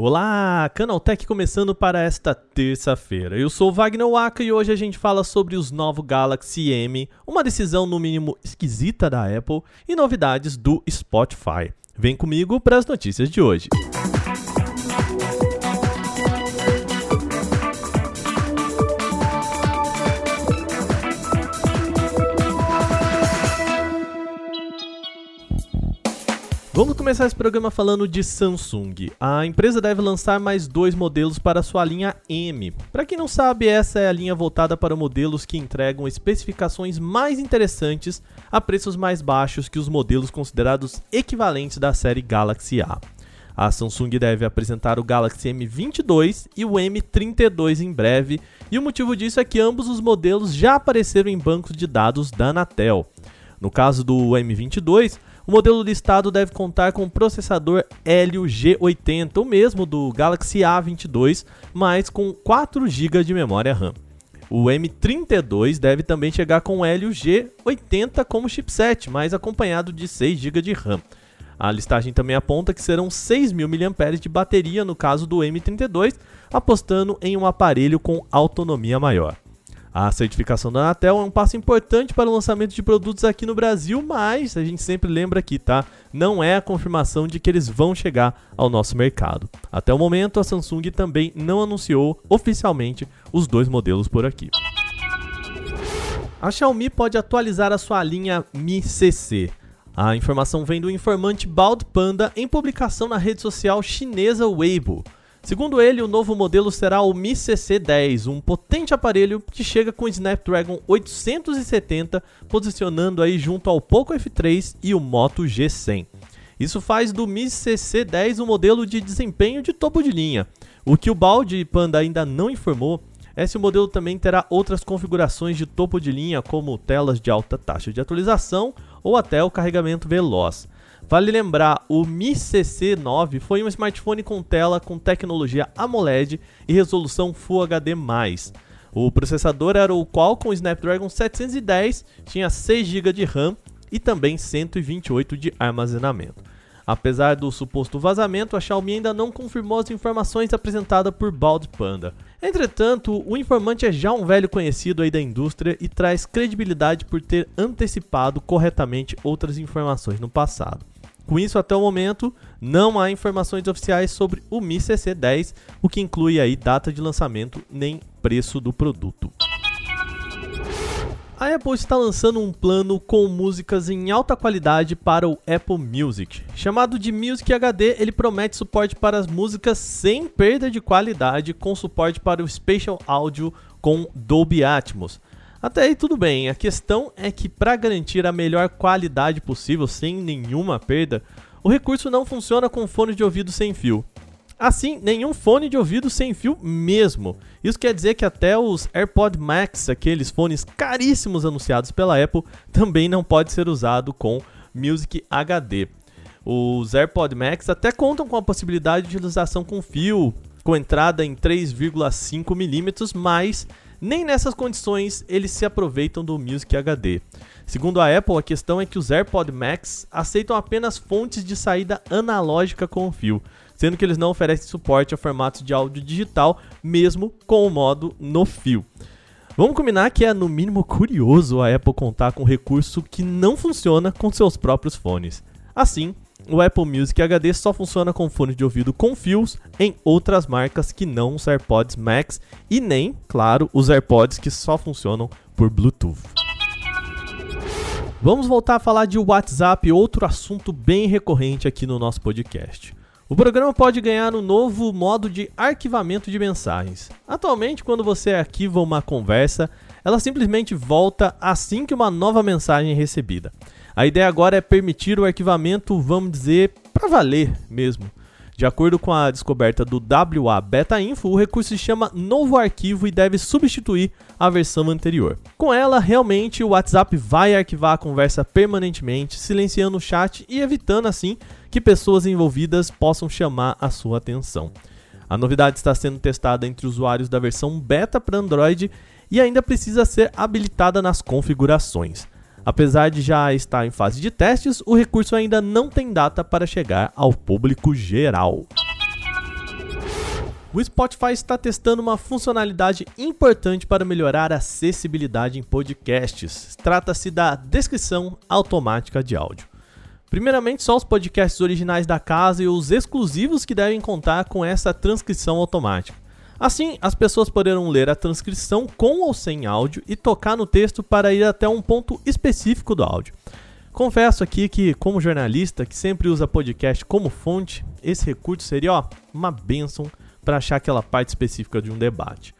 Olá, Canaltech começando para esta terça-feira. Eu sou Wagner Waka e hoje a gente fala sobre os novos Galaxy M, uma decisão no mínimo esquisita da Apple e novidades do Spotify. Vem comigo para as notícias de hoje. Vamos começar esse programa falando de Samsung. A empresa deve lançar mais dois modelos para sua linha M. Para quem não sabe, essa é a linha voltada para modelos que entregam especificações mais interessantes a preços mais baixos que os modelos considerados equivalentes da série Galaxy A. A Samsung deve apresentar o Galaxy M22 e o M32 em breve, e o motivo disso é que ambos os modelos já apareceram em bancos de dados da Anatel. No caso do M22, o modelo listado deve contar com o processador Helio G80, o mesmo do Galaxy A22, mas com 4 GB de memória RAM. O M32 deve também chegar com o Helio G80 como chipset, mas acompanhado de 6 GB de RAM. A listagem também aponta que serão 6.000 mAh de bateria no caso do M32, apostando em um aparelho com autonomia maior. A certificação da Anatel é um passo importante para o lançamento de produtos aqui no Brasil, mas a gente sempre lembra aqui, tá? Não é a confirmação de que eles vão chegar ao nosso mercado. Até o momento, a Samsung também não anunciou oficialmente os dois modelos por aqui. A Xiaomi pode atualizar a sua linha Mi CC. A informação vem do informante Bald Panda em publicação na rede social chinesa Weibo. Segundo ele, o novo modelo será o Mi CC10, um potente aparelho que chega com o Snapdragon 870, posicionando aí junto ao Poco F3 e o Moto G100. Isso faz do Mi CC10 um modelo de desempenho de topo de linha. O que o Balde Panda ainda não informou é se o modelo também terá outras configurações de topo de linha, como telas de alta taxa de atualização ou até o carregamento veloz. Vale lembrar, o Mi CC9 foi um smartphone com tela com tecnologia AMOLED e resolução Full HD+. O processador era o Qualcomm Snapdragon 710, tinha 6 GB de RAM e também 128 de armazenamento. Apesar do suposto vazamento, a Xiaomi ainda não confirmou as informações apresentadas por Bald Panda. Entretanto, o informante é já um velho conhecido aí da indústria e traz credibilidade por ter antecipado corretamente outras informações no passado. Com isso, até o momento, não há informações oficiais sobre o Mi CC10, o que inclui aí data de lançamento nem preço do produto. A Apple está lançando um plano com músicas em alta qualidade para o Apple Music. Chamado de Music HD, ele promete suporte para as músicas sem perda de qualidade, com suporte para o Spatial Audio com Dolby Atmos. Até aí tudo bem, a questão é que para garantir a melhor qualidade possível sem nenhuma perda, o recurso não funciona com fone de ouvido sem fio. Assim, nenhum fone de ouvido sem fio mesmo. Isso quer dizer que até os AirPod Max, aqueles fones caríssimos anunciados pela Apple, também não pode ser usado com Music HD. Os AirPod Max até contam com a possibilidade de utilização com fio, com entrada em 3,5 mm, mas nem nessas condições eles se aproveitam do Music HD. Segundo a Apple, a questão é que os AirPod Max aceitam apenas fontes de saída analógica com fio, sendo que eles não oferecem suporte a formatos de áudio digital, mesmo com o modo no fio. Vamos combinar que é no mínimo curioso a Apple contar com um recurso que não funciona com seus próprios fones. Assim, o Apple Music HD só funciona com fone de ouvido com fios em outras marcas que não os AirPods Max e nem, claro, os AirPods que só funcionam por Bluetooth. Vamos voltar a falar de WhatsApp, outro assunto bem recorrente aqui no nosso podcast. O programa pode ganhar um novo modo de arquivamento de mensagens. Atualmente, quando você arquiva uma conversa, ela simplesmente volta assim que uma nova mensagem é recebida. A ideia agora é permitir o arquivamento, vamos dizer, para valer mesmo. De acordo com a descoberta do WA Beta Info, o recurso se chama Novo Arquivo e deve substituir a versão anterior. Com ela, realmente o WhatsApp vai arquivar a conversa permanentemente, silenciando o chat e evitando assim que pessoas envolvidas possam chamar a sua atenção. A novidade está sendo testada entre usuários da versão beta para Android e ainda precisa ser habilitada nas configurações. Apesar de já estar em fase de testes, o recurso ainda não tem data para chegar ao público geral. O Spotify está testando uma funcionalidade importante para melhorar a acessibilidade em podcasts. Trata-se da descrição automática de áudio. Primeiramente, só os podcasts originais da casa e os exclusivos que devem contar com essa transcrição automática. Assim, as pessoas poderão ler a transcrição com ou sem áudio e tocar no texto para ir até um ponto específico do áudio. Confesso aqui que, como jornalista que sempre usa podcast como fonte, esse recurso seria ó, uma bênção para achar aquela parte específica de um debate.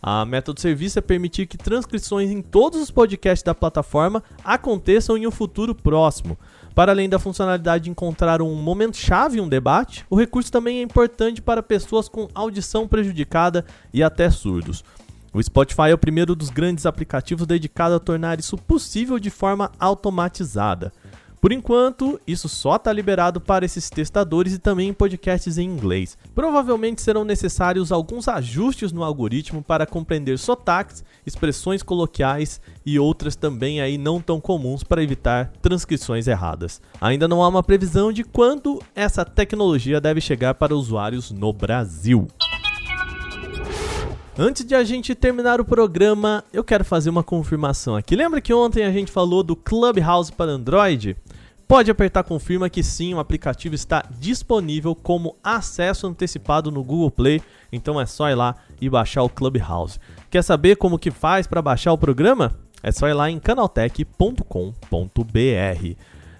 A meta do serviço é permitir que transcrições em todos os podcasts da plataforma aconteçam em um futuro próximo. Para além da funcionalidade de encontrar um momento-chave em um debate, o recurso também é importante para pessoas com audição prejudicada e até surdos. O Spotify é o primeiro dos grandes aplicativos dedicado a tornar isso possível de forma automatizada. Por enquanto, isso só está liberado para esses testadores e também em podcasts em inglês. Provavelmente serão necessários alguns ajustes no algoritmo para compreender sotaques, expressões coloquiais e outras também aí não tão comuns para evitar transcrições erradas. Ainda não há uma previsão de quando essa tecnologia deve chegar para usuários no Brasil. Antes de a gente terminar o programa, eu quero fazer uma confirmação aqui. Lembra que ontem a gente falou do Clubhouse para Android? Pode apertar confirma que sim, o aplicativo está disponível como acesso antecipado no Google Play, então é só ir lá e baixar o Clubhouse. Quer saber como que faz para baixar o programa? É só ir lá em canaltech.com.br.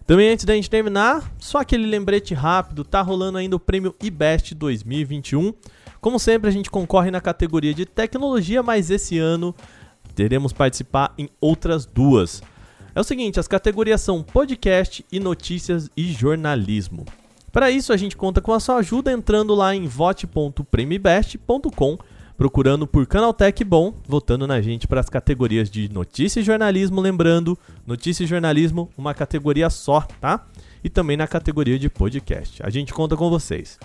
Também antes da gente terminar, só aquele lembrete rápido, tá rolando ainda o prêmio IBEST 2021. Como sempre, a gente concorre na categoria de tecnologia, mas esse ano teremos participar em outras duas. É o seguinte, as categorias são podcast e notícias e jornalismo. Para isso, a gente conta com a sua ajuda entrando lá em vote.premibest.com, procurando por Canaltech Bom, votando na gente para as categorias de notícia e jornalismo, lembrando, notícia e jornalismo, uma categoria só, tá? E também na categoria de podcast. A gente conta com vocês.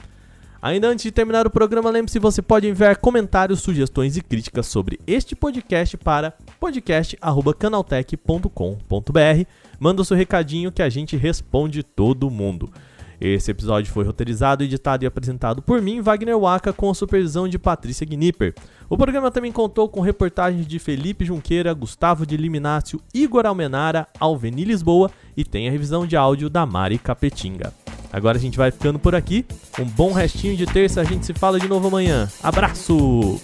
Ainda antes de terminar o programa, lembre-se você pode enviar comentários, sugestões e críticas sobre este podcast para podcast@canaltech.com.br. Manda o seu recadinho que a gente responde todo mundo. Esse episódio foi roteirizado, editado e apresentado por mim, Wagner Waka, com a supervisão de Patrícia Gnipper. O programa também contou com reportagens de Felipe Junqueira, Gustavo de Liminácio, Igor Almenara, Alveni Lisboa e tem a revisão de áudio da Mari Capetinga. Agora a gente vai ficando por aqui. Um bom restinho de terça, a gente se fala de novo amanhã. Abraço!